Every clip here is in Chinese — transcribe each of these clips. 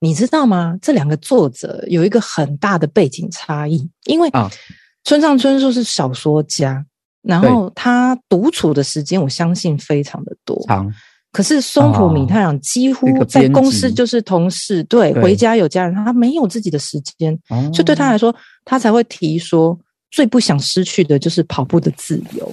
你知道吗？这两个作者有一个很大的背景差异，因为村上春树是小说家，然后他独处的时间，我相信非常的多。可是松浦弥太郎几乎在公司就是同事，对，回家有家人，他没有自己的时间，就对他来说，他才会提说，最不想失去的就是跑步的自由。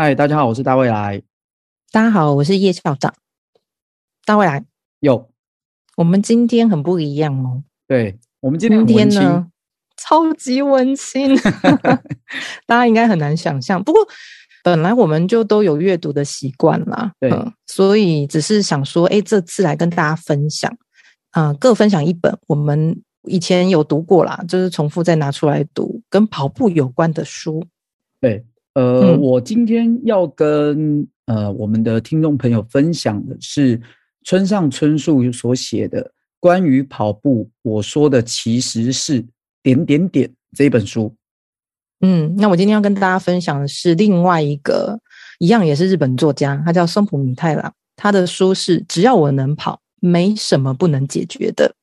嗨，大家好，我是大未来。大家好，我是叶校长。大未来，有，我们今天很不一样哦。对，我们今天，今天呢，超级温馨，大家应该很难想象。不过本来我们就都有阅读的习惯啦，对、嗯，所以只是想说，哎，这次来跟大家分享，啊、呃，各分享一本我们以前有读过啦，就是重复再拿出来读，跟跑步有关的书。对。呃、嗯，我今天要跟呃我们的听众朋友分享的是村上春树所写的关于跑步。我说的其实是点点点这一本书。嗯，那我今天要跟大家分享的是另外一个，一样也是日本作家，他叫松浦弥太郎，他的书是《只要我能跑，没什么不能解决的》。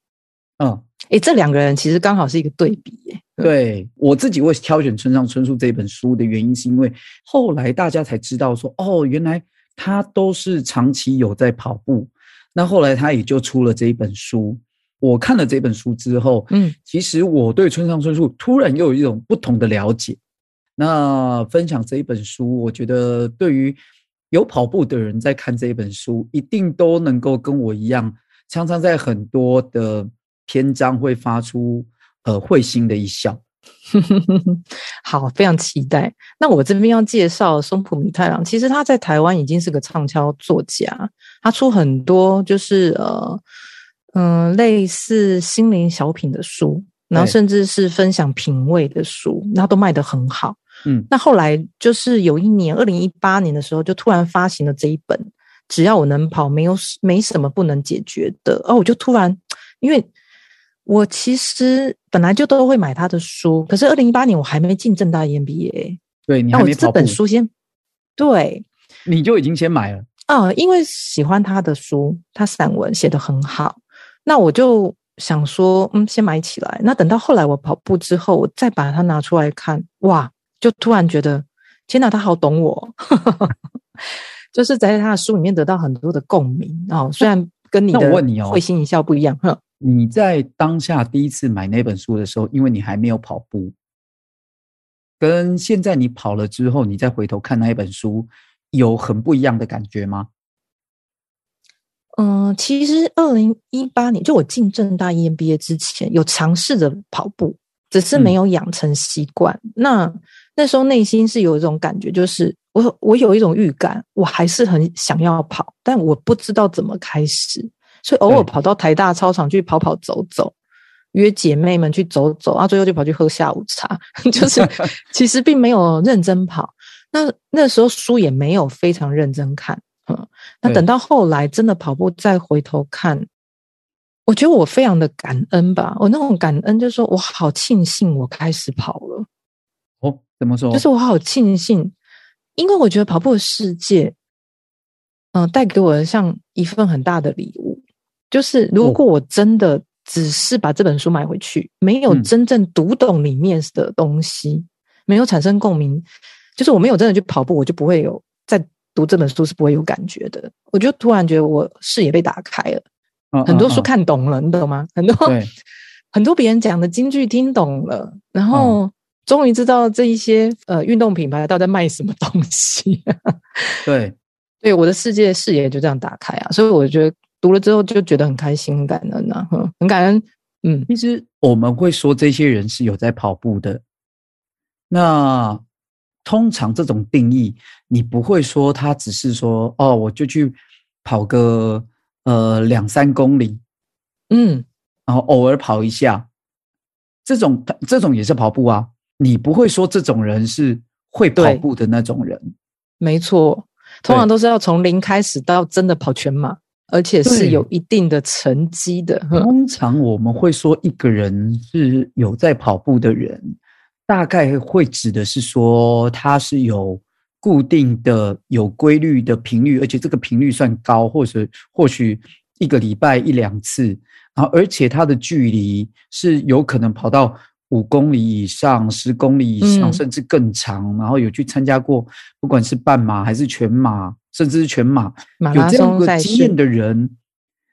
嗯。诶，这两个人其实刚好是一个对比耶。对，我自己会挑选村上春树这本书的原因，是因为后来大家才知道说，哦，原来他都是长期有在跑步。那后来他也就出了这一本书。我看了这本书之后，嗯，其实我对村上春树突然又有一种不同的了解。那分享这一本书，我觉得对于有跑步的人在看这一本书，一定都能够跟我一样，常常在很多的。篇章会发出呃会心的一笑，好，非常期待。那我这边要介绍松浦弥太郎，其实他在台湾已经是个畅销作家，他出很多就是呃嗯、呃、类似心灵小品的书，然后甚至是分享品味的书，那都卖得很好。嗯，那后来就是有一年二零一八年的时候，就突然发行了这一本《只要我能跑，没有没什么不能解决的》哦，我就突然因为。我其实本来就都会买他的书，可是二零一八年我还没进正大 EMBA，对，你还没跑步。那我这本书先，对，你就已经先买了啊，因为喜欢他的书，他散文写得很好，那我就想说，嗯，先买起来。那等到后来我跑步之后，我再把它拿出来看，哇，就突然觉得，天哪，他好懂我，就是在他的书里面得到很多的共鸣哦。虽然跟你的会心一笑不一样，哼。你在当下第一次买那本书的时候，因为你还没有跑步，跟现在你跑了之后，你再回头看那一本书，有很不一样的感觉吗？嗯，其实二零一八年就我进正大 EMBA 之前，有尝试着跑步，只是没有养成习惯。嗯、那那时候内心是有一种感觉，就是我我有一种预感，我还是很想要跑，但我不知道怎么开始。所以偶尔跑到台大操场去跑跑走走，约姐妹们去走走，啊，最后就跑去喝下午茶，就是 其实并没有认真跑。那那时候书也没有非常认真看，嗯，那等到后来真的跑步再回头看，我觉得我非常的感恩吧。我那种感恩就是说我好庆幸我开始跑了。哦，怎么说？就是我好庆幸，因为我觉得跑步的世界，嗯、呃，带给我的像一份很大的礼物。就是如果我真的只是把这本书买回去，没有真正读懂里面的东西，没有产生共鸣，就是我没有真的去跑步，我就不会有在读这本书是不会有感觉的。我就突然觉得我视野被打开了，很多书看懂了，你懂吗？很多 很多别人讲的金句听懂了，然后终于知道这一些呃运动品牌到底在卖什么东西。对，对，我的世界视野就这样打开啊，所以我觉得。读了之后就觉得很开心、很感恩呐，很感恩。嗯，其实我们会说这些人是有在跑步的，那通常这种定义，你不会说他只是说哦，我就去跑个呃两三公里，嗯，然后偶尔跑一下，这种这种也是跑步啊。你不会说这种人是会跑步的那种人，没错，通常都是要从零开始到真的跑全马，而且是有一定的成绩的。通常我们会说一个人是有在跑步的人，大概会指的是说他是有固定的、有规律的频率，而且这个频率算高，或者或许一个礼拜一两次，然后而且他的距离是有可能跑到。五公里以上、十公里以上，甚至更长，嗯、然后有去参加过，不管是半马还是全马，甚至是全马，马有这样的经验的人，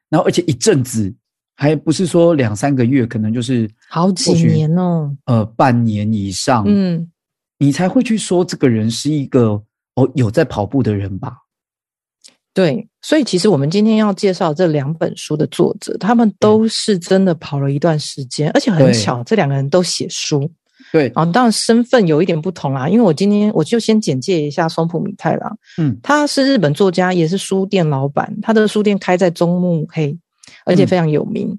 然后而且一阵子，还不是说两三个月，可能就是好几年哦，呃，半年以上，嗯，你才会去说这个人是一个哦有在跑步的人吧。对，所以其实我们今天要介绍这两本书的作者，他们都是真的跑了一段时间，而且很巧，这两个人都写书。对，啊，当然身份有一点不同啦，因为我今天我就先简介一下松浦弥太郎。嗯，他是日本作家，也是书店老板，他的书店开在中目黑，而且非常有名。嗯、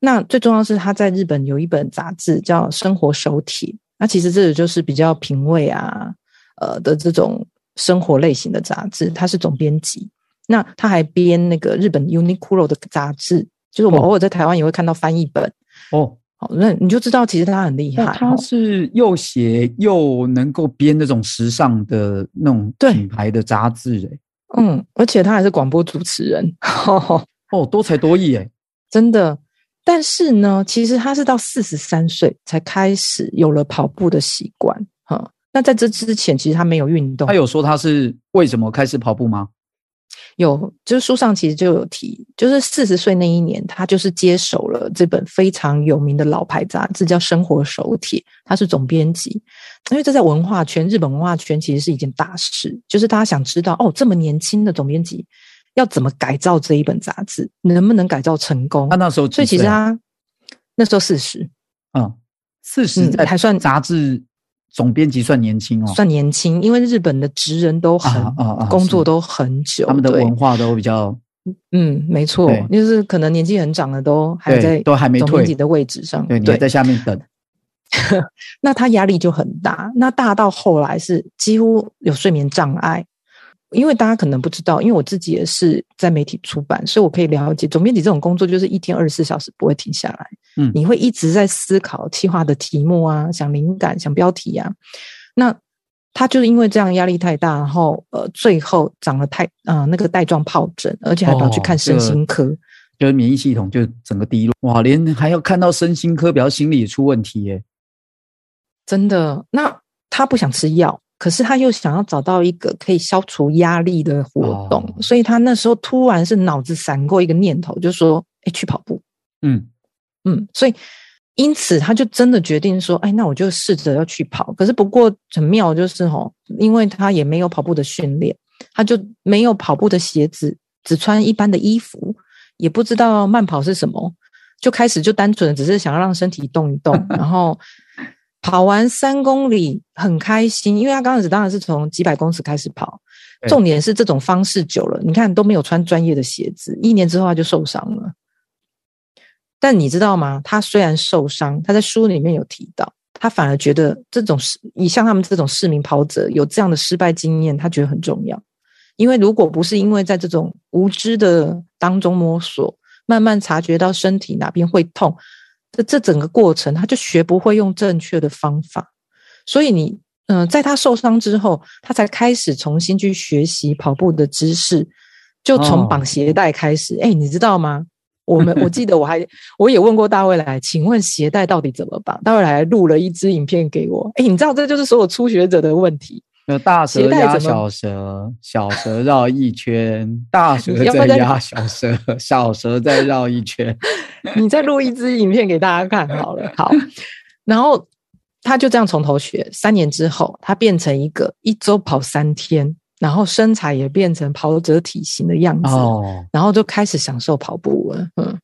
那最重要的是他在日本有一本杂志叫《生活手帖》，那其实这个就是比较品味啊，呃的这种生活类型的杂志，他是总编辑。那他还编那个日本 Uniqlo 的杂志，就是我们偶尔在台湾也会看到翻译本哦。好，那你就知道其实他很厉害。他是又写又能够编那种时尚的那种品牌的杂志，哎，嗯，而且他还是广播主持人，哦，多才多艺，哎，真的。但是呢，其实他是到四十三岁才开始有了跑步的习惯。哈，那在这之前，其实他没有运动。他有说他是为什么开始跑步吗？有，就是书上其实就有提，就是四十岁那一年，他就是接手了这本非常有名的老牌杂志，叫《生活手帖》，他是总编辑。因为这在文化圈，日本文化圈其实是一件大事，就是大家想知道，哦，这么年轻的总编辑要怎么改造这一本杂志，能不能改造成功？他那时候，所以其实他那时候四十，嗯，四十还算杂志。总编辑算年轻哦，算年轻，因为日本的职人都很、啊啊啊、工作都很久，他们的文化都比较，嗯，没错，就是可能年纪很长的都还在，都还没退。总编辑的位置上，对，你还在下面等，那他压力就很大，那大到后来是几乎有睡眠障碍。因为大家可能不知道，因为我自己也是在媒体出版，所以我可以了解总编辑这种工作就是一天二十四小时不会停下来。嗯，你会一直在思考企划的题目啊，想灵感，想标题啊。那他就是因为这样压力太大，然后呃，最后长了太啊、呃、那个带状疱疹，而且还跑去看身心科，哦、就是免疫系统就整个低落。哇，连还要看到身心科，表示心理也出问题耶。真的，那他不想吃药。可是他又想要找到一个可以消除压力的活动，哦、所以他那时候突然是脑子闪过一个念头，就说：“哎，去跑步。”嗯嗯，所以因此他就真的决定说：“哎，那我就试着要去跑。”可是不过很妙，就是吼，因为他也没有跑步的训练，他就没有跑步的鞋子，只穿一般的衣服，也不知道慢跑是什么，就开始就单纯的只是想要让身体动一动，然后。跑完三公里很开心，因为他刚开始当然是从几百公尺开始跑，重点是这种方式久了，你看都没有穿专业的鞋子，一年之后他就受伤了。但你知道吗？他虽然受伤，他在书里面有提到，他反而觉得这种以像他们这种市民跑者有这样的失败经验，他觉得很重要，因为如果不是因为在这种无知的当中摸索，慢慢察觉到身体哪边会痛。这这整个过程，他就学不会用正确的方法，所以你，嗯、呃，在他受伤之后，他才开始重新去学习跑步的知识，就从绑鞋带开始。哎、哦，你知道吗？我们我 记得我还我也问过大卫来，请问鞋带到底怎么绑？大卫来录了一支影片给我。哎，你知道这就是所有初学者的问题。有大蛇压小蛇，小蛇绕一圈，大 蛇再压小蛇，小蛇再绕一圈。你再录一支影片给大家看好了。好，然后他就这样从头学，三年之后，他变成一个一周跑三天，然后身材也变成跑者体型的样子。哦，然后就开始享受跑步了。嗯，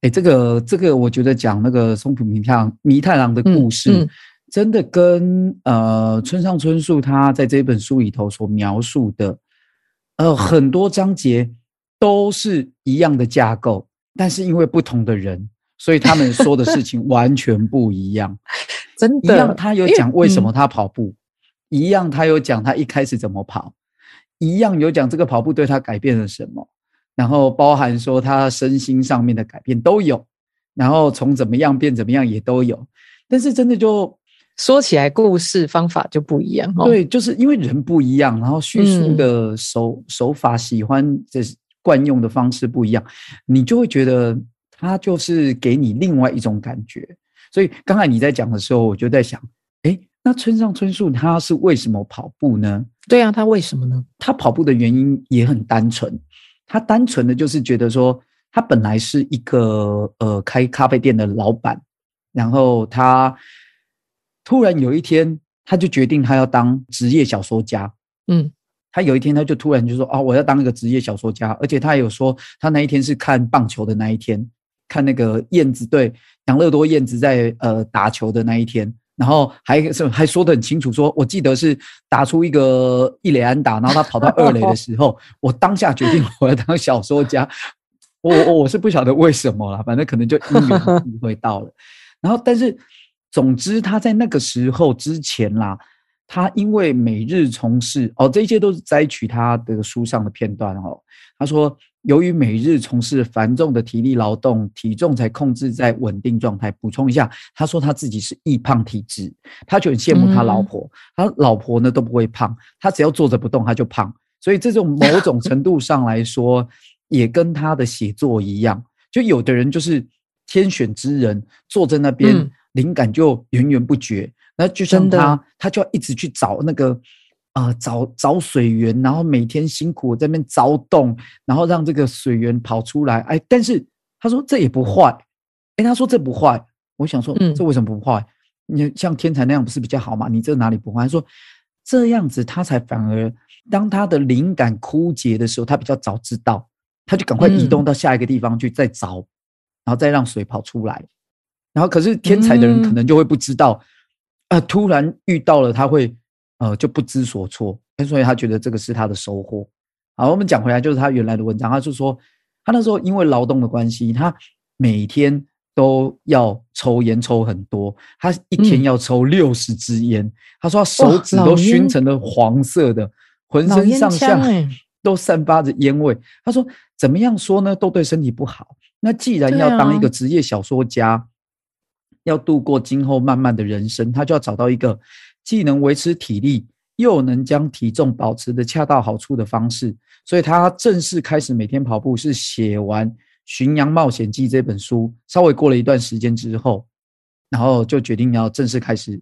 哎，这个这个，我觉得讲那个松浦弥太郎弥太郎的故事。嗯嗯真的跟呃村上春树他在这本书里头所描述的，呃很多章节都是一样的架构，但是因为不同的人，所以他们说的事情 完全不一样。真的，一样他有讲为什么他跑步，嗯、一样他有讲他一开始怎么跑，一样有讲这个跑步对他改变了什么，然后包含说他身心上面的改变都有，然后从怎么样变怎么样也都有，但是真的就。说起来，故事方法就不一样。哦。对，就是因为人不一样，然后叙述的手、嗯、手法、喜欢的惯用的方式不一样，你就会觉得他就是给你另外一种感觉。所以刚才你在讲的时候，我就在想，诶，那村上春树他是为什么跑步呢？对啊，他为什么呢？他跑步的原因也很单纯，他单纯的就是觉得说，他本来是一个呃开咖啡店的老板，然后他。突然有一天，他就决定他要当职业小说家。嗯，他有一天他就突然就说：“哦，我要当一个职业小说家。”而且他有说，他那一天是看棒球的那一天，看那个燕子队养乐多燕子在呃打球的那一天，然后还是还说得很清楚说，说我记得是打出一个一垒安打，然后他跑到二垒的时候，我当下决定我要当小说家。我我我是不晓得为什么啦，反正可能就因缘际会到了。然后，但是。总之，他在那个时候之前啦，他因为每日从事哦，这些都是摘取他的书上的片段哦。他说，由于每日从事繁重的体力劳动，体重才控制在稳定状态。补充一下，他说他自己是易胖体质，他就很羡慕他老婆，嗯、他老婆呢都不会胖，他只要坐着不动他就胖。所以这种某种程度上来说，也跟他的写作一样，就有的人就是天选之人，坐在那边。嗯灵感就源源不绝，那就像他，他就要一直去找那个，呃，找找水源，然后每天辛苦在那边凿洞，然后让这个水源跑出来。哎，但是他说这也不坏，哎，他说这不坏。我想说，这为什么不坏？你像天才那样不是比较好吗？你这哪里不坏？他说这样子他才反而，当他的灵感枯竭的时候，他比较早知道，他就赶快移动到下一个地方去再凿，然后再让水跑出来。然后，可是天才的人可能就会不知道，啊，突然遇到了，他会呃就不知所措，所以他觉得这个是他的收获。好，我们讲回来，就是他原来的文章，他就说他那时候因为劳动的关系，他每天都要抽烟抽很多，他一天要抽六十支烟。他说他手指都熏成了黄色的，浑身上下 都散发着烟味。他说怎么样说呢，都对身体不好。那既然要当一个职业小说家。要度过今后漫漫的人生，他就要找到一个既能维持体力，又能将体重保持的恰到好处的方式。所以他正式开始每天跑步，是写完《巡洋冒险记》这本书，稍微过了一段时间之后，然后就决定要正式开始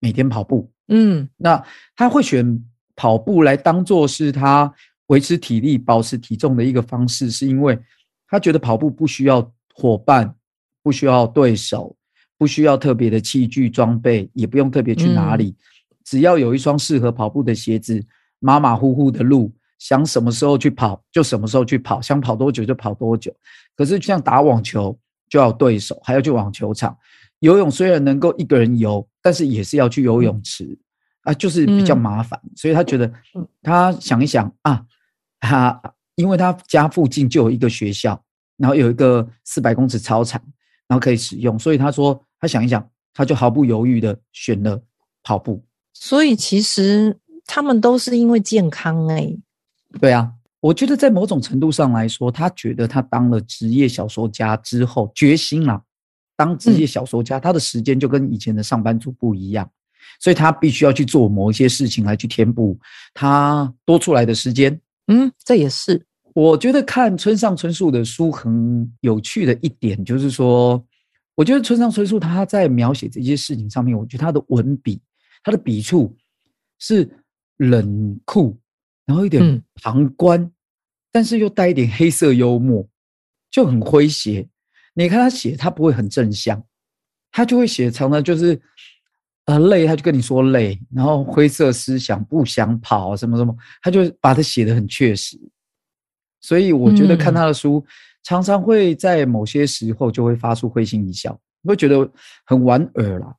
每天跑步。嗯，那他会选跑步来当做是他维持体力、保持体重的一个方式，是因为他觉得跑步不需要伙伴，不需要对手。不需要特别的器具装备，也不用特别去哪里，嗯、只要有一双适合跑步的鞋子，马马虎虎的路，想什么时候去跑就什么时候去跑，想跑多久就跑多久。可是像打网球就要对手，还要去网球场。游泳虽然能够一个人游，但是也是要去游泳池、嗯、啊，就是比较麻烦。嗯、所以他觉得，他想一想啊，他因为他家附近就有一个学校，然后有一个四百公尺操场，然后可以使用，所以他说。他想一想，他就毫不犹豫的选了跑步。所以其实他们都是因为健康哎、欸。对啊，我觉得在某种程度上来说，他觉得他当了职业小说家之后，决心了当职业小说家，嗯、他的时间就跟以前的上班族不一样，所以他必须要去做某一些事情来去填补他多出来的时间。嗯，这也是我觉得看村上春树的书很有趣的一点，就是说。我觉得村上春树他在描写这些事情上面，我觉得他的文笔、他的笔触是冷酷，然后一点旁观，嗯、但是又带一点黑色幽默，就很诙谐。你看他写，他不会很正向，他就会写常常就是呃累，他就跟你说累，然后灰色思想不想跑什么什么，他就把它写得很确实。所以我觉得看他的书。嗯常常会在某些时候就会发出会心一笑，会觉得很莞尔啦。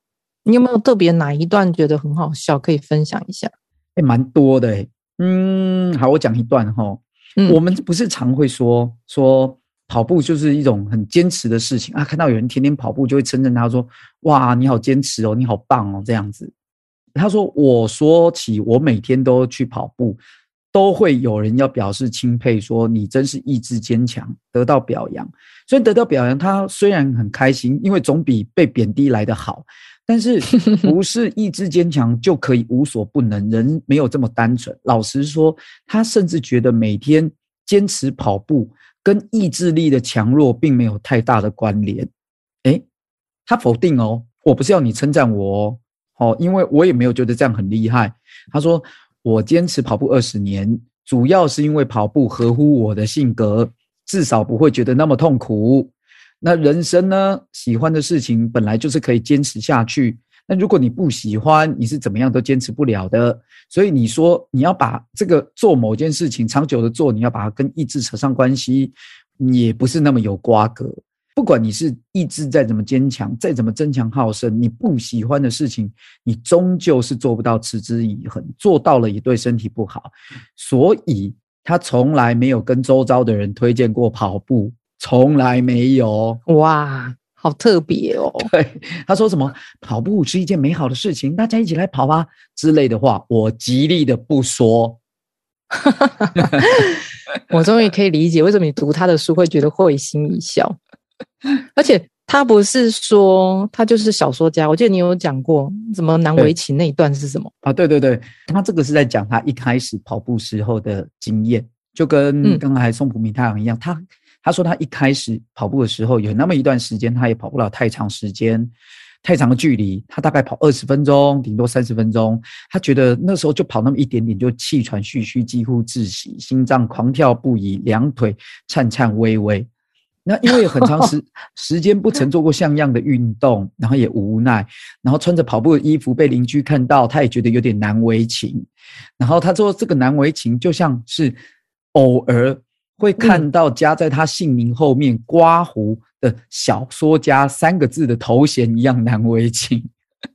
你有没有特别哪一段觉得很好笑，可以分享一下？哎、欸，蛮多的哎、欸。嗯，好，我讲一段哈。嗯，我们不是常会说说跑步就是一种很坚持的事情啊。看到有人天天跑步，就会称赞他说：“哇，你好坚持哦，你好棒哦。”这样子。他说：“我说起我每天都去跑步，都会有人要表示钦佩，说你真是意志坚强，得到表扬。所以得到表扬，他虽然很开心，因为总比被贬低来得好。”但是 不是意志坚强就可以无所不能？人没有这么单纯。老实说，他甚至觉得每天坚持跑步跟意志力的强弱并没有太大的关联。诶，他否定哦，我不是要你称赞我哦，哦，因为我也没有觉得这样很厉害。他说，我坚持跑步二十年，主要是因为跑步合乎我的性格，至少不会觉得那么痛苦。那人生呢？喜欢的事情本来就是可以坚持下去。那如果你不喜欢，你是怎么样都坚持不了的。所以你说你要把这个做某件事情长久的做，你要把它跟意志扯上关系，也不是那么有瓜葛。不管你是意志再怎么坚强，再怎么争强好胜，你不喜欢的事情，你终究是做不到持之以恒。做到了也对身体不好。所以他从来没有跟周遭的人推荐过跑步。从来没有哇，好特别哦！对，他说什么跑步是一件美好的事情，大家一起来跑吧之类的话，我极力的不说。我终于可以理解为什么你读他的书会觉得会心一笑，而且他不是说他就是小说家，我记得你有讲过，什么难为情那一段是什么啊？对对对，他这个是在讲他一开始跑步时候的经验，就跟刚才松浦弥太郎一样，他。他说，他一开始跑步的时候，有那么一段时间，他也跑不了太长时间、太长的距离。他大概跑二十分钟，顶多三十分钟。他觉得那时候就跑那么一点点，就气喘吁吁，几乎窒息，心脏狂跳不已，两腿颤颤巍巍。那因为很长时 时间不曾做过像样的运动，然后也无奈，然后穿着跑步的衣服被邻居看到，他也觉得有点难为情。然后他说，这个难为情就像是偶尔。会看到加在他姓名后面刮胡的小说家三个字的头衔一样难为情，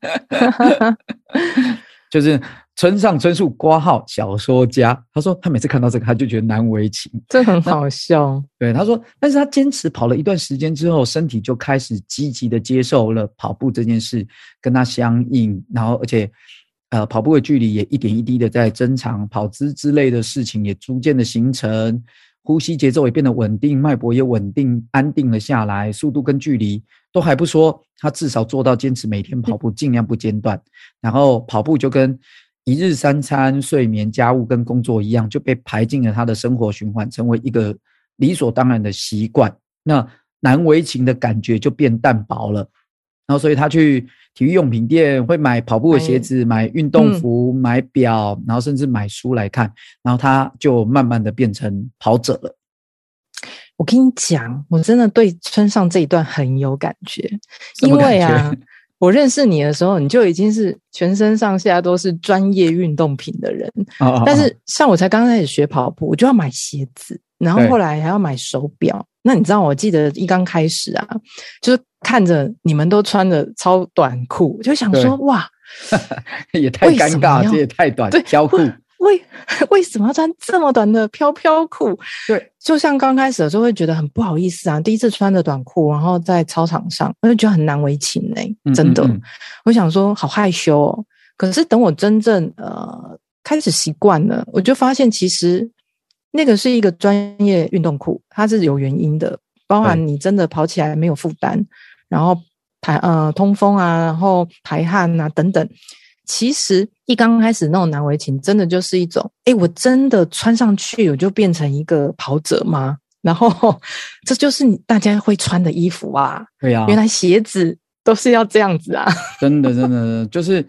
就是村上春树括号小说家。他说他每次看到这个他就觉得难为情，这很好笑。对，他说，但是他坚持跑了一段时间之后，身体就开始积极的接受了跑步这件事，跟他相应，然后而且呃跑步的距离也一点一滴的在增长，跑姿之类的事情也逐渐的形成。呼吸节奏也变得稳定，脉搏也稳定安定了下来，速度跟距离都还不说，他至少做到坚持每天跑步，尽量不间断。然后跑步就跟一日三餐、睡眠、家务跟工作一样，就被排进了他的生活循环，成为一个理所当然的习惯。那难为情的感觉就变淡薄了。然后，所以他去体育用品店会买跑步的鞋子、买运动服、嗯、买表，然后甚至买书来看。然后他就慢慢的变成跑者了。我跟你讲，我真的对村上这一段很有感觉，因为啊，我认识你的时候，你就已经是全身上下都是专业运动品的人。哦哦哦，但是像我才刚开始学跑步，我就要买鞋子，然后后来还要买手表。那你知道，我记得一刚开始啊，就是看着你们都穿着超短裤，就想说哇，也太尴尬，这也太短，飘裤为 为什么要穿这么短的飘飘裤？对，就像刚开始的时候会觉得很不好意思啊，第一次穿着短裤，然后在操场上，我就觉得很难为情嘞、欸，真的嗯嗯嗯，我想说好害羞哦。可是等我真正呃开始习惯了，我就发现其实。那个是一个专业运动裤，它是有原因的，包含你真的跑起来没有负担，然后排呃通风啊，然后排汗啊等等。其实一刚开始那种难为情，真的就是一种，诶，我真的穿上去我就变成一个跑者吗？然后这就是你大家会穿的衣服啊。对呀，原来鞋子都是要这样子啊。真的真的就是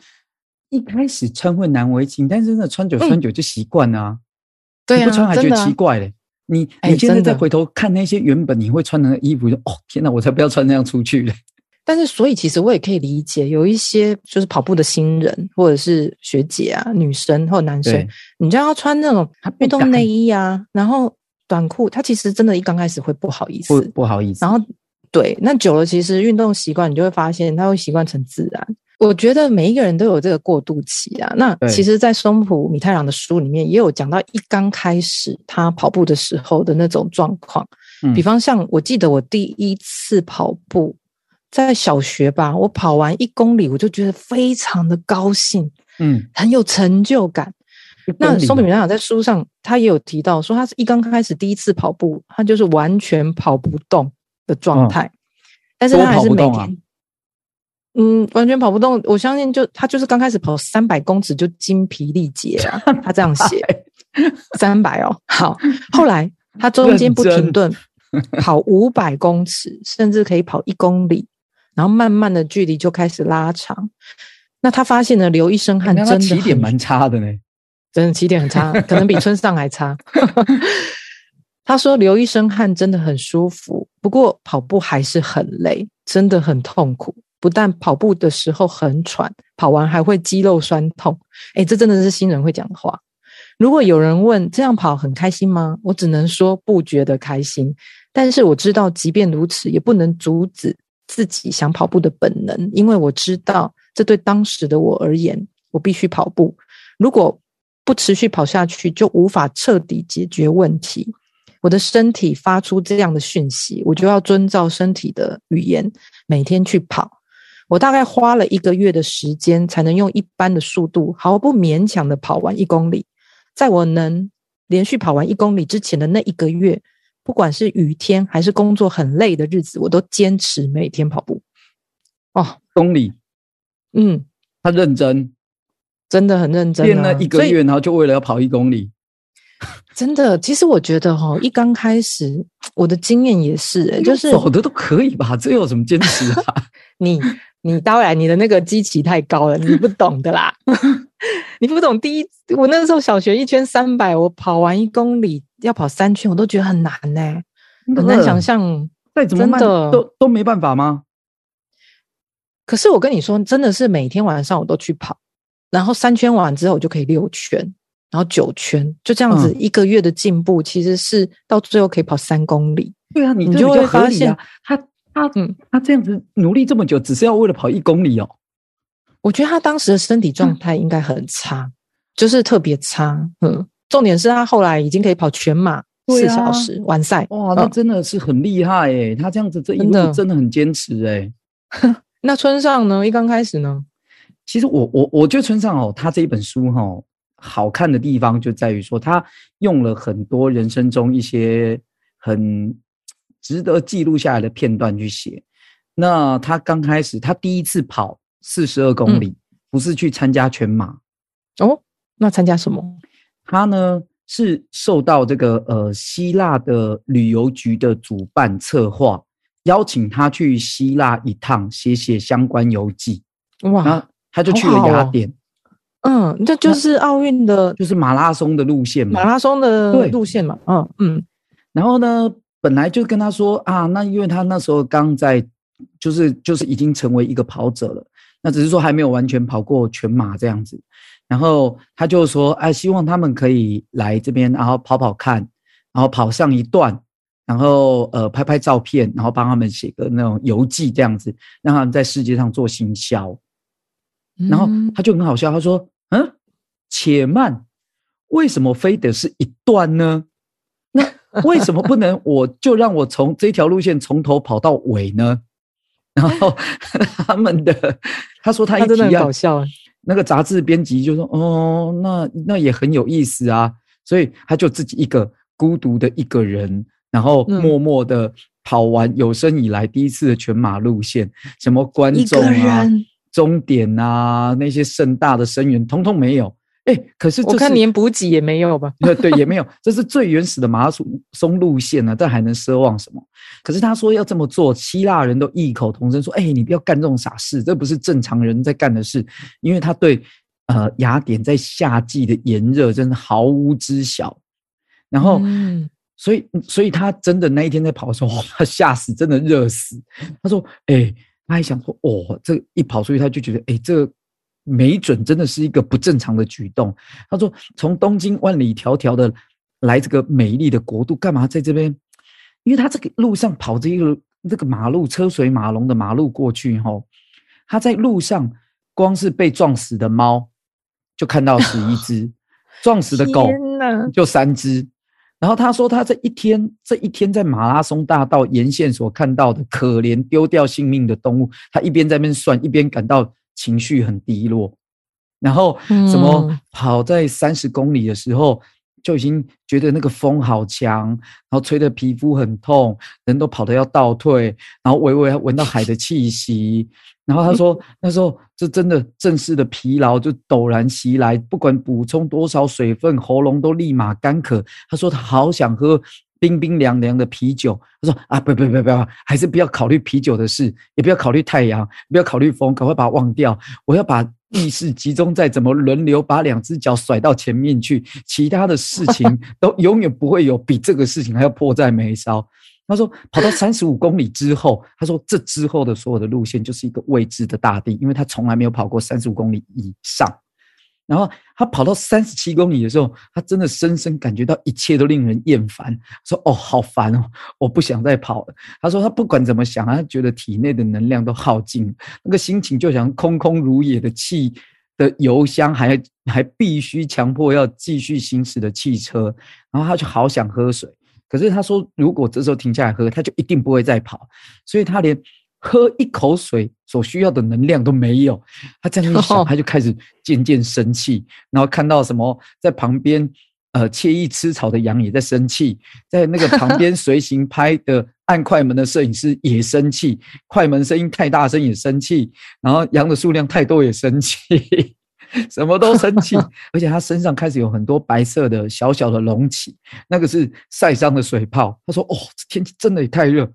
一开始穿会难为情，但是真的穿久穿久就习惯了啊。嗯对啊，你不穿还觉得奇怪嘞。你你现在再回头看那些原本你会穿的衣服，就哦天哪，我才不要穿那样出去嘞。但是，所以其实我也可以理解，有一些就是跑步的新人，或者是学姐啊、女生或男生，你就要穿那种运动内衣啊，然后短裤，他其实真的，一刚开始会不好意思，不不好意思。然后对，那久了，其实运动习惯，你就会发现他会习惯成自然。我觉得每一个人都有这个过渡期啊。那其实，在松浦弥太郎的书里面也有讲到，一刚开始他跑步的时候的那种状况。嗯，比方像我记得我第一次跑步在小学吧，我跑完一公里，我就觉得非常的高兴，嗯，很有成就感。那松浦弥太郎在书上他也有提到说，他是一刚开始第一次跑步，他就是完全跑不动的状态，但是他还是每天。嗯，完全跑不动。我相信就，就他就是刚开始跑三百公尺就精疲力竭啊，他这样写 三百哦。好，后来他中间不停顿 跑五百公尺，甚至可以跑一公里，然后慢慢的距离就开始拉长。那他发现呢流一身汗，真的起点蛮差的呢，真的起点很差，可能比村上还差。他说流一身汗真的很舒服，不过跑步还是很累，真的很痛苦。不但跑步的时候很喘，跑完还会肌肉酸痛。哎，这真的是新人会讲的话。如果有人问这样跑很开心吗？我只能说不觉得开心。但是我知道，即便如此，也不能阻止自己想跑步的本能，因为我知道这对当时的我而言，我必须跑步。如果不持续跑下去，就无法彻底解决问题。我的身体发出这样的讯息，我就要遵照身体的语言，每天去跑。我大概花了一个月的时间，才能用一般的速度，毫不勉强的跑完一公里。在我能连续跑完一公里之前的那一个月，不管是雨天还是工作很累的日子，我都坚持每天跑步。哦，公里，嗯，他认真，真的很认真啊，练了一个月，然后就为了要跑一公里。真的，其实我觉得哈，一刚开始我的经验也是，欸，就是走的都可以吧，这有什么坚持啊？你。你当然，你的那个基期太高了，你不懂的啦。你不懂第一，我那个时候小学一圈三百，我跑完一公里要跑三圈，我都觉得很难呢、欸，很难想象。再怎么慢都都没办法吗？可是我跟你说，真的是每天晚上我都去跑，然后三圈完之后我就可以六圈，然后九圈，就这样子一个月的进步，其实是到最后可以跑三公里。对啊，你就会发现他。他嗯，他这样子努力这么久，只是要为了跑一公里哦。我觉得他当时的身体状态应该很差，嗯、就是特别差。嗯，重点是他后来已经可以跑全马四小时完赛。哇，那真的是很厉害诶。他这样子这一路真的很坚持诶。那村上呢？一刚开始呢？其实我我我觉得村上哦，他这一本书哈、哦，好看的地方就在于说，他用了很多人生中一些很。值得记录下来的片段去写。那他刚开始，他第一次跑四十二公里，嗯，不是去参加全马哦。那参加什么？他呢是受到这个呃希腊的旅游局的主办策划，邀请他去希腊一趟，写写相关游记。哇！他就去了雅典。哦，嗯，这就是奥运的，就是马拉松的路线嘛。马拉松的路线嘛。嗯嗯。然后呢？本来就跟他说啊，那因为他那时候刚在，就是就是已经成为一个跑者了，那只是说还没有完全跑过全马这样子。然后他就说，哎，希望他们可以来这边，然后跑跑看，然后跑上一段，然后呃拍拍照片，然后帮他们写个那种游记这样子，让他们在世界上做行销。然后他就很好笑，他说，嗯，且慢，为什么非得是一段呢？为什么不能我就让我从这条路线从头跑到尾呢？然后他们的他说他一提啊，搞笑，那个杂志编辑就说哦，那那也很有意思啊，所以他就自己一个孤独的一个人，然后默默的跑完有生以来第一次的全马路线，什么观众啊、终点啊、那些盛大的声援，通通没有。哎、欸，可是，是我看连补给也没有吧？对对，也没有，这是最原始的马拉松路线呢、啊，这还能奢望什么？可是他说要这么做，希腊人都异口同声说：“哎、欸，你不要干这种傻事，这不是正常人在干的事。”因为他对呃雅典在夏季的炎热真的毫无知晓。然后，嗯、所以所以他真的那一天在跑的时候，他吓死，真的热死。他说：“哎、欸，他还想说，哦，这一跑出去，他就觉得，哎、欸，这。”没准真的是一个不正常的举动。他说：“从东京万里迢迢的来这个美丽的国度，干嘛在这边？因为他这个路上跑着一个这个马路车水马龙的马路过去，哈，他在路上光是被撞死的猫就看到十一只，撞死的 狗就三只。然后他说，他这一天这一天在马拉松大道沿线所看到的可怜丢掉性命的动物，他一边在那边算，一边感到情绪很低落。然后什么跑在三十公里的时候，就已经觉得那个风好强，然后吹得皮肤很痛，人都跑得要倒退，然后微微闻到海的气息。然后他说，那时候这真的正式的疲劳就陡然袭来，不管补充多少水分，喉咙都立马干渴。他说他好想喝冰冰凉凉的啤酒。他说啊，不不不不，还是不要考虑啤酒的事，也不要考虑太阳，不要考虑风，赶快把它忘掉。我要把意识集中在怎么轮流把两只脚甩到前面去，其他的事情都永远不会有比这个事情还要迫在眉梢。他说：“跑到三十五公里之后，他说这之后的所有的路线就是一个未知的大地，因为他从来没有跑过三十五公里以上。然后他跑到三十七公里的时候，他真的深深感觉到一切都令人厌烦。说：‘哦，好烦哦，我不想再跑了。’他说他不管怎么想，他觉得体内的能量都耗尽，那个心情就像空空如也的汽的油箱，还还必须强迫要继续行驶的汽车。然后他就好想喝水。”可是他说，如果这时候停下来喝，他就一定不会再跑，所以他连喝一口水所需要的能量都没有。他在那想，他就开始渐渐生气，然后看到什么在旁边呃惬意吃草的羊也在生气，在那个旁边随行拍的按快门的摄影师也生气，快门声音太大声也生气，然后羊的数量太多也生气。什么都生气，而且他身上开始有很多白色的小小的隆起，那个是晒伤的水泡。他说：“哦，这天气真的也太热。”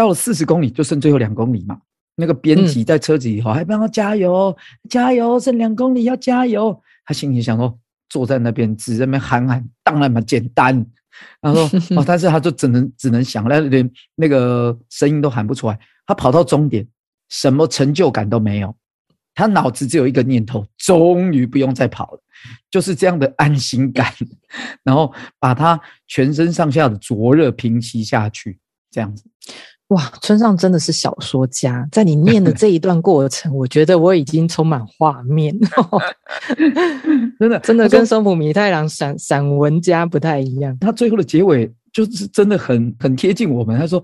到了四十公里，就剩最后两公里嘛。那个编辑在车子里头还帮他加油，加油，剩两公里要加油。他心里想说：“坐在那边只在那边喊喊，当然嘛简单。”然后说：“哦，但是他就只能只能想，那连那个声音都喊不出来。他跑到终点，什么成就感都没有。”他脑子只有一个念头，终于不用再跑了，就是这样的安心感，然后把他全身上下的灼热平息下去，这样子。哇，村上真的是小说家，在你念的这一段过程，我觉得我已经充满画面，真的 真的跟松浦弥太郎散散文家不太一样。他最后的结尾就是真的很很贴近我们，他说。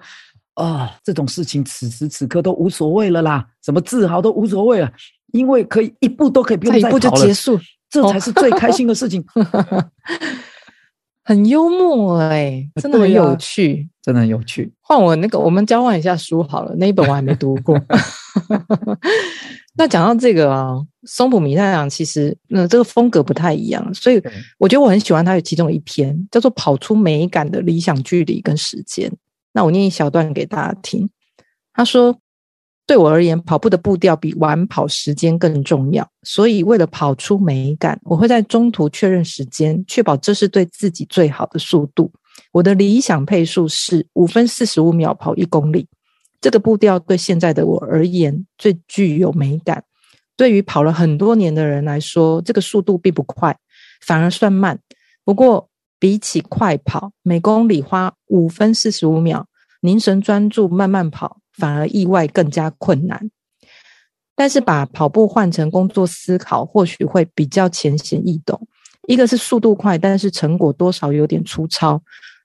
啊，这种事情此时此刻都无所谓了啦，什么自豪都无所谓了，因为可以一步都可以不用一步就结束，这才是最开心的事情。哦、很幽默哎、欸，真的很有趣，真的很有趣。换我那个，我们交换一下书好了，那一本我还没读过。那讲到这个啊，松浦弥太郎其实那这个风格不太一样，所以我觉得我很喜欢他有其中一篇叫做《跑出美感的理想距离跟时间》。那我念一小段给大家听。他说：“对我而言，跑步的步调比晚跑时间更重要。所以，为了跑出美感，我会在中途确认时间，确保这是对自己最好的速度。我的理想配速是五分四十五秒跑一公里。这个步调对现在的我而言最具有美感。对于跑了很多年的人来说，这个速度并不快，反而算慢。不过，比起快跑，每公里花五分四十五秒，凝神专注慢慢跑，反而意外更加困难。但是把跑步换成工作思考，或许会比较浅显易懂。一个是速度快，但是成果多少有点粗糙；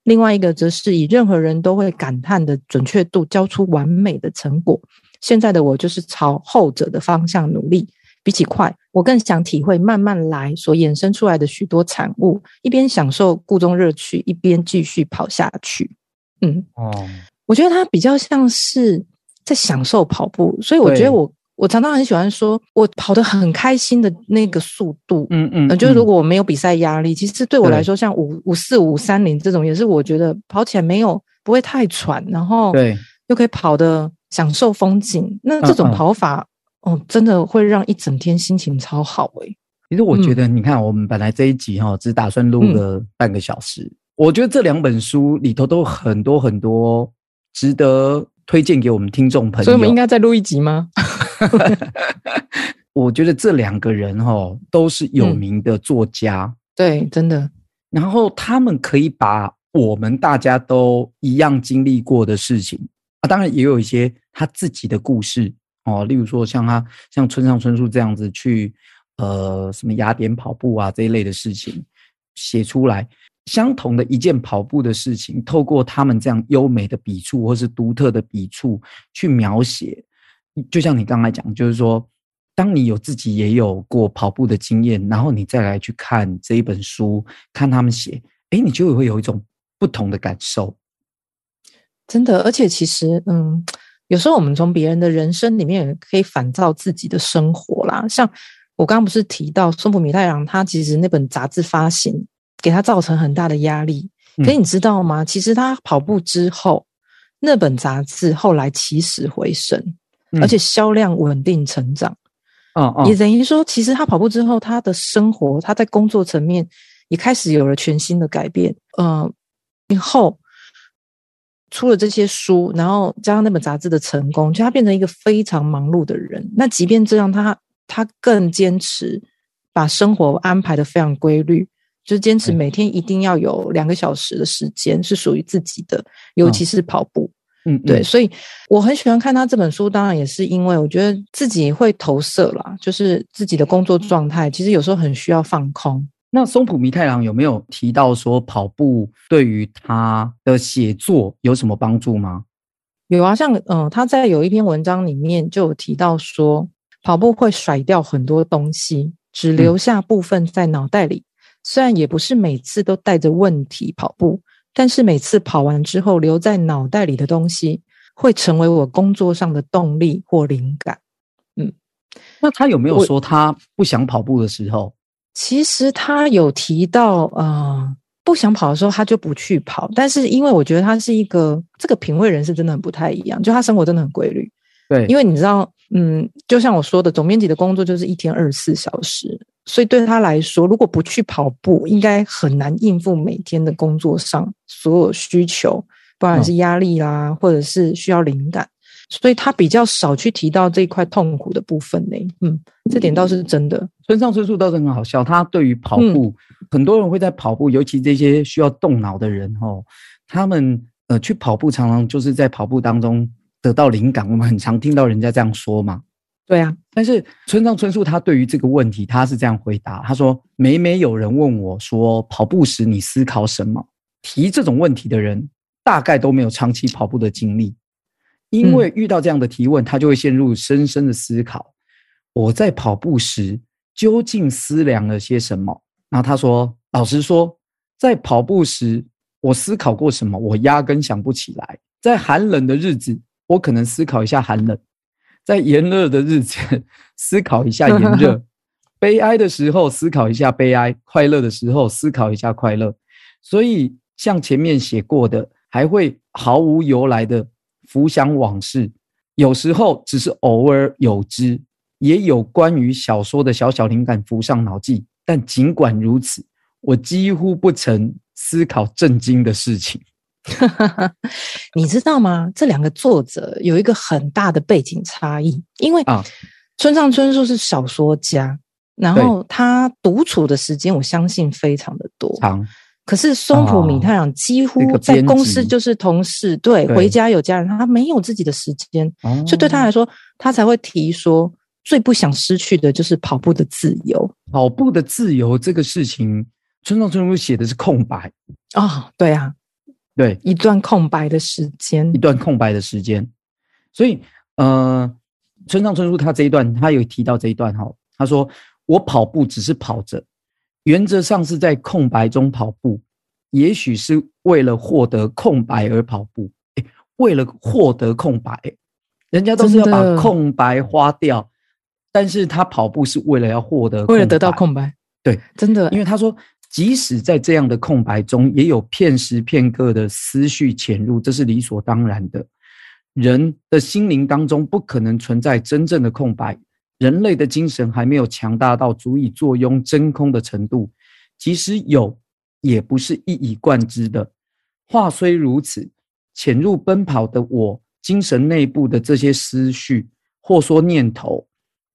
另外一个则是以任何人都会感叹的准确度交出完美的成果。现在的我就是朝后者的方向努力。比起快，我更想体会慢慢来所衍生出来的许多产物，一边享受故中乐趣，一边继续跑下去。嗯，哦，我觉得他比较像是在享受跑步，所以我觉得我我常常很喜欢说，我跑得很开心的那个速度。嗯嗯，嗯，就是如果我没有比赛压力，其实对我来说，像五五四五三零这种，也是我觉得跑起来没有不会太喘，然后对又可以跑得享受风景。那这种跑法。哦，真的会让一整天心情超好诶、欸。其实我觉得，你看，我们本来这一集哈，只打算录个半个小时。嗯、我觉得这两本书里头都有很多很多值得推荐给我们听众朋友。所以我们应该再录一集吗？我觉得这两个人哈都是有名的作家，嗯、对，真的。然后他们可以把我们大家都一样经历过的事情啊，当然也有一些他自己的故事。哦，例如说像他像村上春树这样子去呃什么雅典跑步啊这一类的事情写出来，相同的一件跑步的事情，透过他们这样优美的笔触或是独特的笔触去描写，就像你刚才讲，就是说，当你有自己也有过跑步的经验，然后你再来去看这一本书，看他们写，哎，你就会有一种不同的感受。真的，而且其实，嗯，有时候我们从别人的人生里面可以反照自己的生活啦。像我刚刚不是提到松浦弥太郎，他其实那本杂志发行给他造成很大的压力。可是你知道吗？其实他跑步之后，那本杂志后来起死回生，而且销量稳定成长。嗯嗯，也等于说，其实他跑步之后，他的生活，他在工作层面也开始有了全新的改变。嗯，以后。出了这些书，然后加上那本杂志的成功，就他变成一个非常忙碌的人。那即便这样，他他更坚持把生活安排的非常规律，就是坚持每天一定要有两个小时的时间是属于自己的，尤其是跑步。嗯，对，所以我很喜欢看他这本书，当然也是因为我觉得自己会投射啦，就是自己的工作状态，其实有时候很需要放空。那松浦弥太郎有没有提到说跑步对于他的写作有什么帮助吗？有啊，像嗯，他在有一篇文章里面就有提到说，跑步会甩掉很多东西，只留下部分在脑袋里。嗯、虽然也不是每次都带着问题跑步，但是每次跑完之后留在脑袋里的东西，会成为我工作上的动力或灵感。嗯，那他有没有说他不想跑步的时候？其实他有提到，呃，不想跑的时候他就不去跑。但是因为我觉得他是一个这个品味人是，真的很不太一样。就他生活真的很规律，对。因为你知道，嗯，就像我说的，总编辑的工作就是一天二十四小时，所以对他来说，如果不去跑步，应该很难应付每天的工作上所有需求，不管是压力啦，嗯、或者是需要灵感。所以他比较少去提到这一块痛苦的部分呢，嗯，这点倒是真的。村上春树倒是很好笑，他对于跑步，嗯、很多人会在跑步，尤其这些需要动脑的人哦，他们呃去跑步，常常就是在跑步当中得到灵感。我们很常听到人家这样说嘛。对啊，但是村上春树他对于这个问题，他是这样回答：他说，每每有人问我说，跑步时你思考什么？提这种问题的人，大概都没有长期跑步的经历。因为遇到这样的提问，他就会陷入深深的思考。我在跑步时究竟思量了些什么？然后他说：“老实说，在跑步时我思考过什么，我压根想不起来。在寒冷的日子，我可能思考一下寒冷；在炎热的日子，思考一下炎热；悲哀的时候，思考一下悲哀；快乐的时候，思考一下快乐。所以，像前面写过的，还会毫无由来的。”浮想往事，有时候只是偶尔有之，也有关于小说的小小灵感浮上脑际。但尽管如此，我几乎不曾思考震惊的事情。你知道吗？这两个作者有一个很大的背景差异，因为啊，村上春树是小说家，然后他独处的时间，我相信非常的多。可是松浦弥太郎几乎在公司就是同事，对，回家有家人，他没有自己的时间，所以对他来说，他才会提说最不想失去的就是跑步的自由。跑步的自由这个事情，村上春树写的是空白啊，对啊，对，一段空白的时间，一段空白的时间。所以，呃，村上春树他这一段，他有提到这一段哈，他说我跑步只是跑着。原则上是在空白中跑步，也许是为了获得空白而跑步。诶，为了获得空白，人家都是要把空白花掉，但是他跑步是为了要获得，为了得到空白。对，真的，因为他说，即使在这样的空白中，也有片时片刻的思绪潜入，这是理所当然的。人的心灵当中不可能存在真正的空白。人类的精神还没有强大到足以坐拥真空的程度，即使有，也不是一以贯之的。话虽如此，潜入奔跑的我精神内部的这些思绪，或说念头，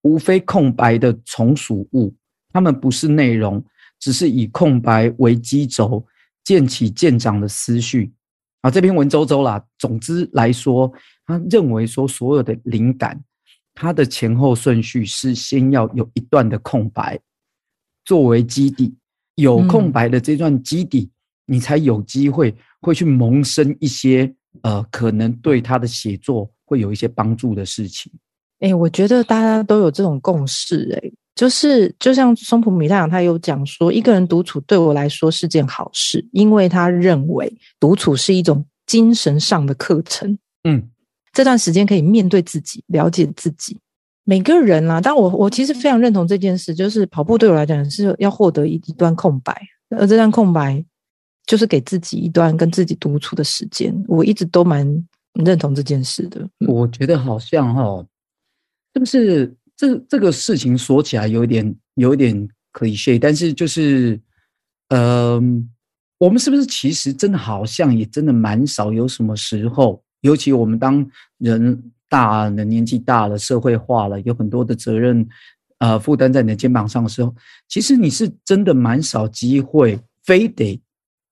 无非空白的从属物，它们不是内容，只是以空白为基轴，建起渐长的思绪。啊，这篇文周周啦。总之来说，他认为说所有的灵感。它的前后顺序是先要有一段的空白作为基底，有空白的这段基底，嗯、你才有机会会去萌生一些呃，可能对他的写作会有一些帮助的事情。哎、欸，我觉得大家都有这种共识、欸，哎，就是就像松浦弥太郎他有讲说，一个人独处对我来说是件好事，因为他认为独处是一种精神上的课程。嗯。这段时间可以面对自己，了解自己。每个人啊，但我我其实非常认同这件事，就是跑步对我来讲是要获得一一段空白，而这段空白就是给自己一段跟自己独处的时间。我一直都蛮认同这件事的。我觉得好像哈、哦，是不是这这个事情说起来有一点有一点 cliché，但是就是，嗯、呃，我们是不是其实真的好像也真的蛮少有什么时候。尤其我们当人大了，年纪大了，社会化了，有很多的责任，呃，负担在你的肩膀上的时候，其实你是真的蛮少机会，非得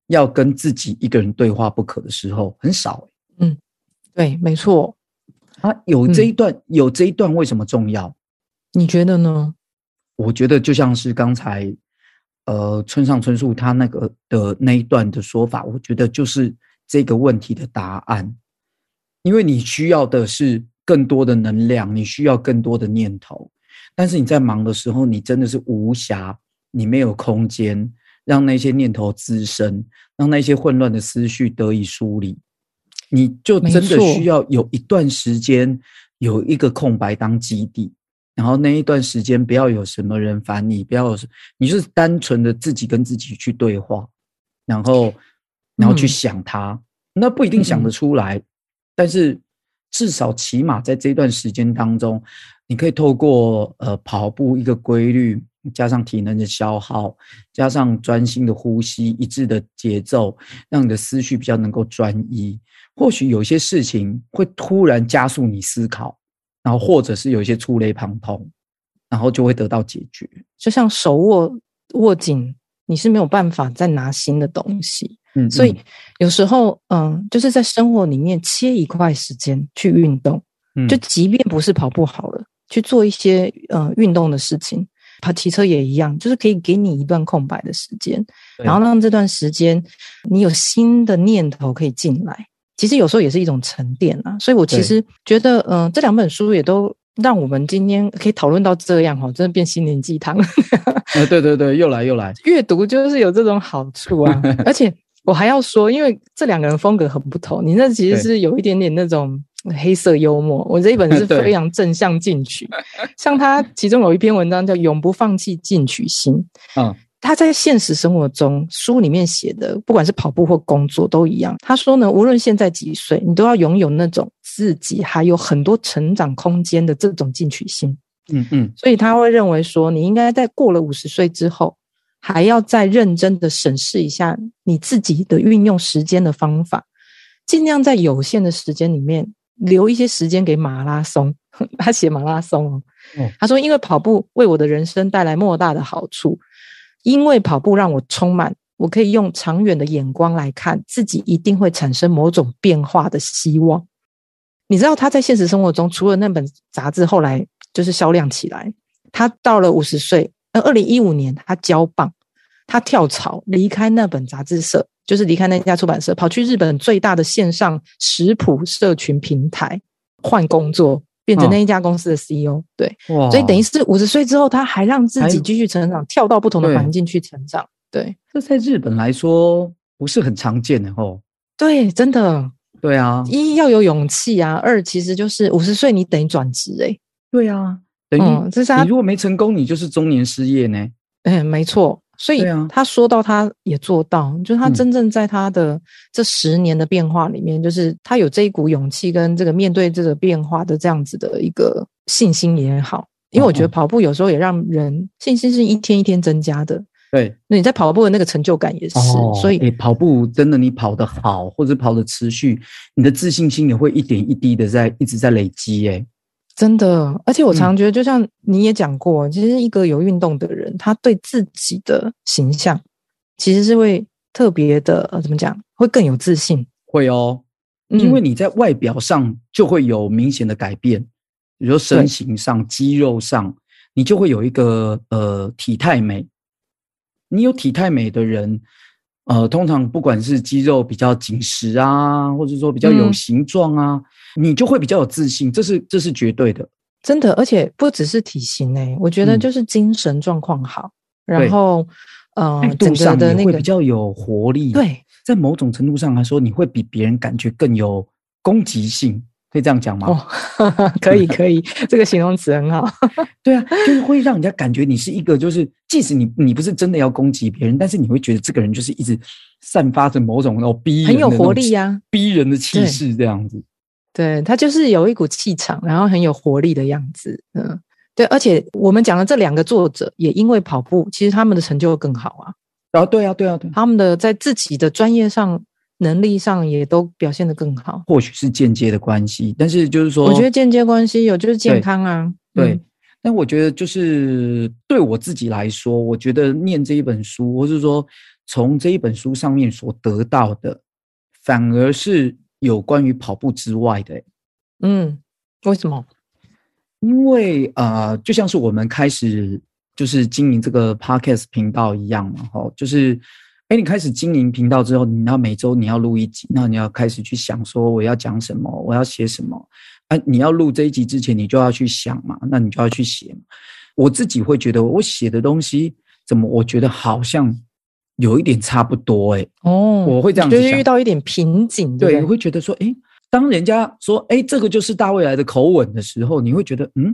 要跟自己一个人对话不可的时候，很少。嗯，对，没错。啊，有这一段，嗯、有这一段为什么重要？你觉得呢？我觉得就像是刚才，呃，村上春树他那个的那一段的说法，我觉得就是这个问题的答案。因为你需要的是更多的能量，你需要更多的念头，但是你在忙的时候，你真的是无暇，你没有空间让那些念头滋生，让那些混乱的思绪得以梳理，你就真的需要有一段时间有一个空白当基地，然后那一段时间不要有什么人烦你，不要有，你就是单纯的自己跟自己去对话，然后然后去想他，嗯、那不一定想得出来。嗯但是，至少起码在这段时间当中，你可以透过呃跑步一个规律，加上体能的消耗，加上专心的呼吸、一致的节奏，让你的思绪比较能够专一。或许有些事情会突然加速你思考，然后或者是有一些触类旁通，然后就会得到解决。就像手握握紧，你是没有办法再拿新的东西。嗯，所以有时候，嗯，就是在生活里面切一块时间去运动，嗯，就即便不是跑步好了，去做一些呃运动的事情，跑骑车也一样，就是可以给你一段空白的时间，然后让这段时间你有新的念头可以进来。其实有时候也是一种沉淀啊。所以我其实觉得，嗯，这两本书也都让我们今天可以讨论到这样哈，真的变心灵鸡汤。呃，对对对，又来又来，阅读就是有这种好处啊，而且。我还要说，因为这两个人风格很不同，你那其实是有一点点那种黑色幽默，我这一本是 非常正向进取。像他其中有一篇文章叫《永不放弃进取心》，嗯，他在现实生活中书里面写的，不管是跑步或工作都一样。他说呢，无论现在几岁，你都要拥有那种自己还有很多成长空间的这种进取心。嗯嗯，所以他会认为说，你应该在过了五十岁之后。还要再认真的审视一下你自己的运用时间的方法，尽量在有限的时间里面留一些时间给马拉松。他写马拉松哦，他说，因为跑步为我的人生带来莫大的好处，因为跑步让我充满，我可以用长远的眼光来看自己一定会产生某种变化的希望。你知道他在现实生活中，除了那本杂志后来就是销量起来，他到了五十岁。二零一五年，他交棒，他跳槽离开那本杂志社，就是离开那家出版社，跑去日本最大的线上食谱社群平台换工作，变成那一家公司的 CEO。哦、对，所以等于是五十岁之后，他还让自己继续成长，跳到不同的环境去成长。对，这在日本来说不是很常见的哦。对，真的。对啊，一要有勇气啊，二其实就是五十岁你等于转职诶。对啊。嗯，这是他。你如果没成功，你就是中年失业呢。嗯，没错。所以他说到，他也做到，啊、就是他真正在他的这十年的变化里面，嗯、就是他有这一股勇气跟这个面对这个变化的这样子的一个信心也好。因为我觉得跑步有时候也让人信心是一天一天增加的。对，那你在跑步的那个成就感也是。哦、所以，欸、跑步真的，你跑得好，或者跑得持续，你的自信心也会一点一滴的在一直在累积。哎。真的，而且我常觉得，就像你也讲过，嗯、其实一个有运动的人，他对自己的形象其实是会特别的，呃，怎么讲，会更有自信。会哦，因为你在外表上就会有明显的改变，比如说身形上、肌肉上，你就会有一个呃体态美。你有体态美的人，呃，通常不管是肌肉比较紧实啊，或者说比较有形状啊，嗯、你就会比较有自信，这是这是绝对的，真的。而且不只是体型诶、欸，我觉得就是精神状况好，嗯、然后呃，整个的那个会比较有活力。对，在某种程度上来说，你会比别人感觉更有攻击性。可以这样讲吗？哦，可 以可以，这个形容词很好。对啊，就是会让人家感觉你是一个，就是即使你你不是真的要攻击别人，但是你会觉得这个人就是一直散发着某种那种逼人很有活力呀、啊，逼人的气势这样子。对，他就是有一股气场，然后很有活力的样子。嗯，对，而且我们讲的这两个作者也因为跑步，其实他们的成就更好啊。啊，对啊，对啊，对，他们的在自己的专业上。能力上也都表现得更好，或许是间接的关系，但是就是说，我觉得间接关系有就是健康啊，对。对嗯、但我觉得就是对我自己来说，我觉得念这一本书，或是说从这一本书上面所得到的，反而是有关于跑步之外的。嗯，为什么？因为啊、呃，就像是我们开始就是经营这个 Podcast 频道一样嘛，哈，就是。哎，你开始经营频道之后，你要每周你要录一集，那你要开始去想说我要讲什么，我要写什么。啊，你要录这一集之前，你就要去想嘛，那你就要去写嘛。我自己会觉得，我写的东西怎么，我觉得好像有一点差不多。哎，哦，我会这样子想，就是遇到一点瓶颈。对，你会觉得说，哎，当人家说，哎，这个就是大未来的口吻的时候，你会觉得，嗯，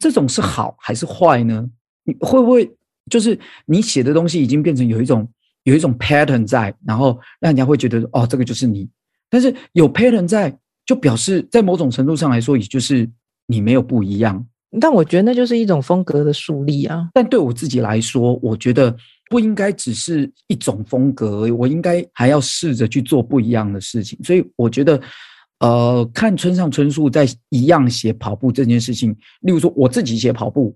这种是好还是坏呢？你会不会就是你写的东西已经变成有一种。有一种 pattern 在，然后让人家会觉得哦，这个就是你。但是有 pattern 在，就表示在某种程度上来说，也就是你没有不一样。但我觉得那就是一种风格的树立啊。但对我自己来说，我觉得不应该只是一种风格我应该还要试着去做不一样的事情。所以我觉得，呃，看村上春树在一样写跑步这件事情，例如说我自己写跑步。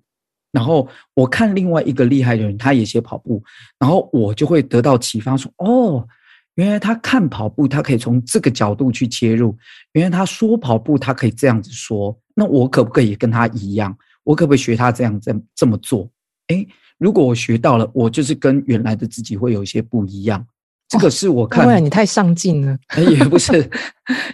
然后我看另外一个厉害的人，他也写跑步，然后我就会得到启发，说：哦，原来他看跑步，他可以从这个角度去切入；原来他说跑步，他可以这样子说。那我可不可以跟他一样？我可不可以学他这样这这么做？诶，如果我学到了，我就是跟原来的自己会有一些不一样。这个是我看，哦，你太上进了。也不是，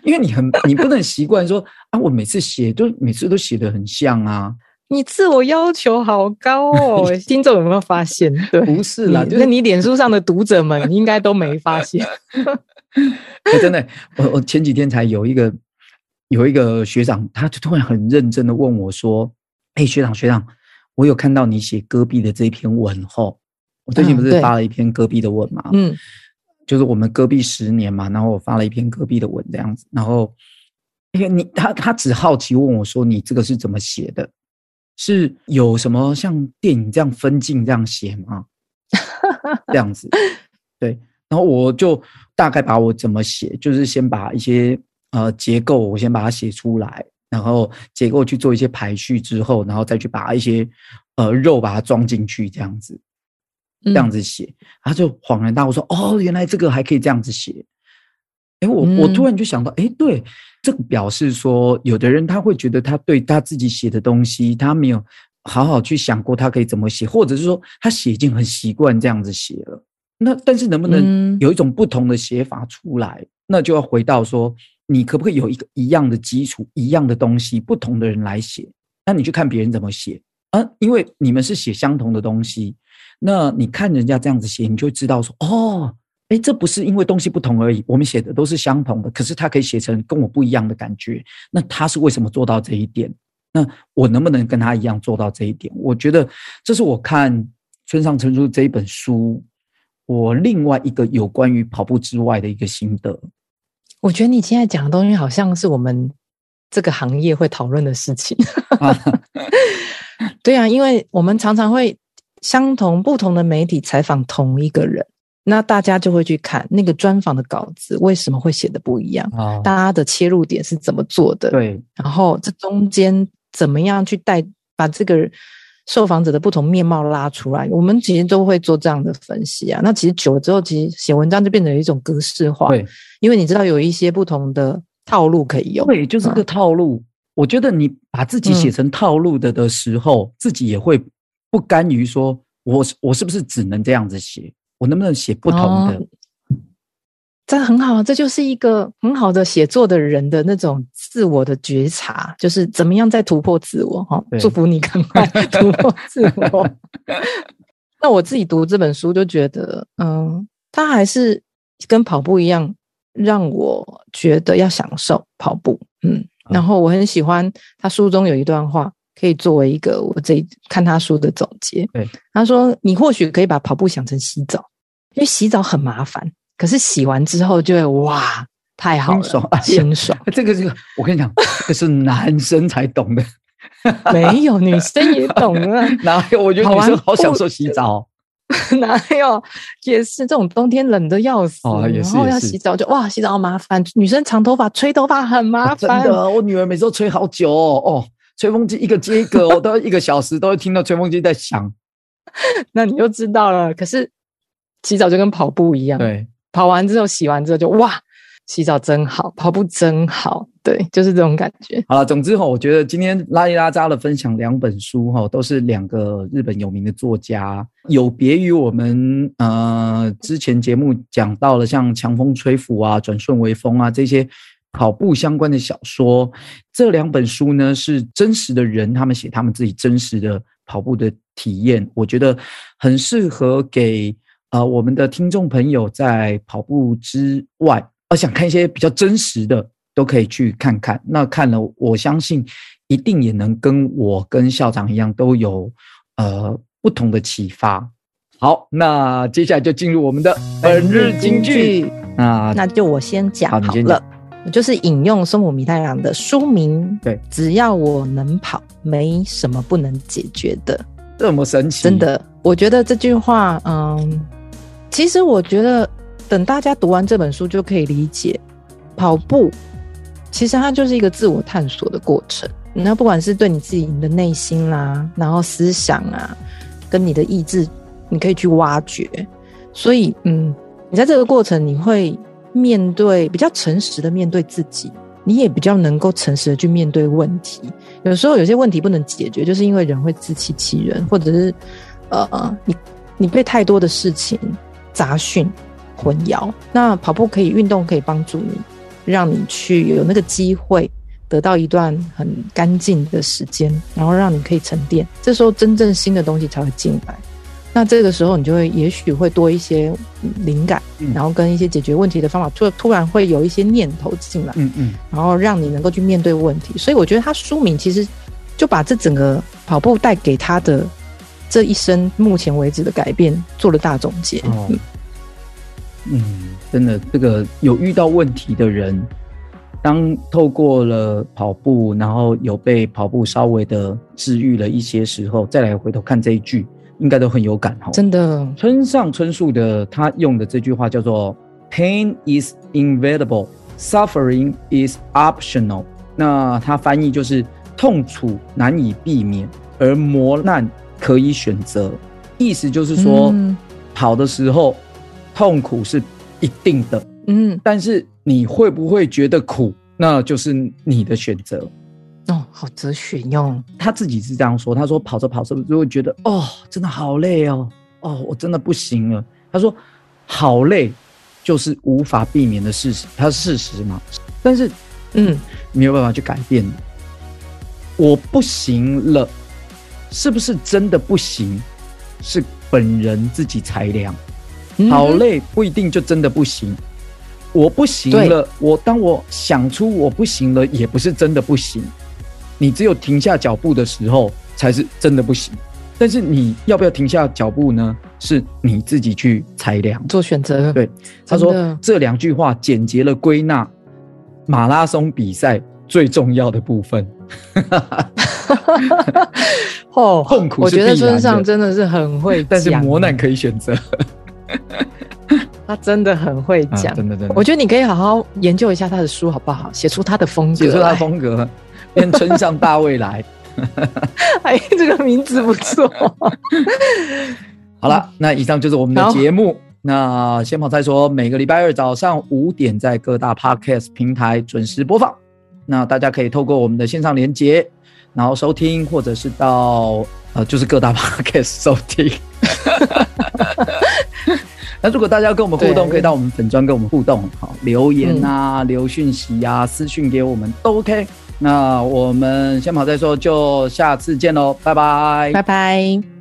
因为你很，你不能习惯说啊，我每次写都每次都写的很像啊。你自我要求好高哦，听众有没有发现？对，不是啦，就是你脸书上的读者们应该都没发现。欸、真的，我我前几天才有一个有一个学长，他就突然很认真的问我说：“哎、欸，学长学长，我有看到你写戈壁的这一篇文后，我最近不是发了一篇戈壁的文嘛？嗯，就是我们戈壁十年嘛，然后我发了一篇戈壁的文这样子，然后你他他只好奇问我说：你这个是怎么写的？”是有什么像电影这样分镜这样写吗？这样子，对。然后我就大概把我怎么写，就是先把一些呃结构，我先把它写出来，然后结构去做一些排序之后，然后再去把一些呃肉把它装进去，这样子，这样子写，他就恍然大悟说：“哦，原来这个还可以这样子写。”哎，我我突然就想到，哎，对。这个表示说，有的人他会觉得他对他自己写的东西，他没有好好去想过他可以怎么写，或者是说他写已经很习惯这样子写了。那但是能不能有一种不同的写法出来？嗯、那就要回到说，你可不可以有一个一样的基础、一样的东西，不同的人来写？那你去看别人怎么写啊？因为你们是写相同的东西，那你看人家这样子写，你就知道说，哦。哎，这不是因为东西不同而已，我们写的都是相同的，可是他可以写成跟我不一样的感觉。那他是为什么做到这一点？那我能不能跟他一样做到这一点？我觉得这是我看村上春树这一本书，我另外一个有关于跑步之外的一个心得。我觉得你现在讲的东西好像是我们这个行业会讨论的事情。对啊，因为我们常常会相同不同的媒体采访同一个人。那大家就会去看那个专访的稿子，为什么会写的不一样？哦，大家的切入点是怎么做的？对，然后这中间怎么样去带把这个受访者的不同面貌拉出来？我们其实都会做这样的分析啊。那其实久了之后，其实写文章就变成一种格式化。对，因为你知道有一些不同的套路可以用。对，就是个套路。嗯我觉得你把自己写成套路的的时候，嗯、自己也会不甘于说，我我是不是只能这样子写？我能不能写不同的？哦这很好，这就是一个很好的写作的人的那种自我的觉察，就是怎么样在突破自我哈。祝福你赶快突破自我。那我自己读这本书就觉得，嗯，他还是跟跑步一样，让我觉得要享受跑步。嗯，然后我很喜欢他书中有一段话，可以作为一个我这一看他书的总结。对，他说：“你或许可以把跑步想成洗澡，因为洗澡很麻烦。”可是洗完之后就会哇，太好了，清爽，清爽。这个这个，我跟你讲，这是男生才懂的，没有女生也懂啊。哪有？我觉得女生好享受洗澡。哪有？也是这种冬天冷的要死，然后要洗澡就哇，洗澡好麻烦。女生长头发吹头发很麻烦，的。我女儿每次都吹好久哦，哦，吹风机一个接一个，我都一个小时都会听到吹风机在响。那你就知道了。可是洗澡就跟跑步一样，对。跑完之后，洗完之后就哇，洗澡真好，跑步真好，对，就是这种感觉。好了，总之哈，我觉得今天拉里拉扎的分享两本书哈，都是两个日本有名的作家，有别于我们呃之前节目讲到了像强风吹拂啊、转瞬为风啊这些跑步相关的小说，这两本书呢是真实的人，他们写他们自己真实的跑步的体验，我觉得很适合给。啊、呃，我们的听众朋友在跑步之外，我想看一些比较真实的，都可以去看看。那看了，我相信一定也能跟我跟校长一样，都有呃不同的启发。好，那接下来就进入我们的本日金句。那那就我先讲好了，好你先讲，就是引用松浦弥太郎的书名。对，只要我能跑，没什么不能解决的。这么神奇？真的，我觉得这句话，嗯。其实我觉得，等大家读完这本书，就可以理解，跑步其实它就是一个自我探索的过程。那不管是对你自己的内心啦、啊，然后思想啊，跟你的意志，你可以去挖掘。所以，嗯，你在这个过程，你会面对比较诚实的面对自己，你也比较能够诚实的去面对问题。有时候有些问题不能解决，就是因为人会自欺欺人，或者是呃，你你被太多的事情。杂讯混淆，那跑步可以运动，可以帮助你，让你去有那个机会得到一段很干净的时间，然后让你可以沉淀。这时候真正新的东西才会进来。那这个时候你就会也许会多一些灵感，然后跟一些解决问题的方法，突突然会有一些念头进来，嗯嗯，然后让你能够去面对问题。所以我觉得他书名其实就把这整个跑步带给他的。这一生目前为止的改变做了大总结。哦，嗯，真的，这个有遇到问题的人，当透过了跑步，然后有被跑步稍微的治愈了一些时候，再来回头看这一句，应该都很有感哈。真的，村上春树的他用的这句话叫做 “Pain is inevitable, suffering is optional”。那他翻译就是痛楚难以避免，而磨难。可以选择，意思就是说，嗯、跑的时候痛苦是一定的，嗯，但是你会不会觉得苦，那就是你的选择。哦，好哲学哟。他自己是这样说，他说跑着跑着就会觉得，哦，真的好累哦，哦，我真的不行了。他说，好累就是无法避免的事实，它是事实嘛。但是，嗯，没有办法去改变。我不行了。是不是真的不行？是本人自己裁量。好累不一定就真的不行。我不行了，我当我想出我不行了，也不是真的不行。你只有停下脚步的时候，才是真的不行。但是你要不要停下脚步呢？是你自己去裁量做选择。对，他说这两句话简洁了归纳马拉松比赛最重要的部分。哦，痛苦。我觉得村上真的是很会讲，但是磨难可以选择。他真的很会讲，啊，真的真的。我觉得你可以好好研究一下他的书，好不好？写出他的风格，写出他的风格，变村上大未来。哎，这个名字不错。好了，那以上就是我们的节目。那先跑再说，每个礼拜二早上五点在各大 Podcast 平台准时播放。那大家可以透过我们的线上连接，然后收听，或者是到呃，就是各大 podcast 收听。那如果大家要跟我们互动，可以到我们粉专跟我们互动，好，留言啊，嗯、留讯息啊，私讯给我们都 OK。那我们先跑再说，就下次见喽，拜拜，拜拜。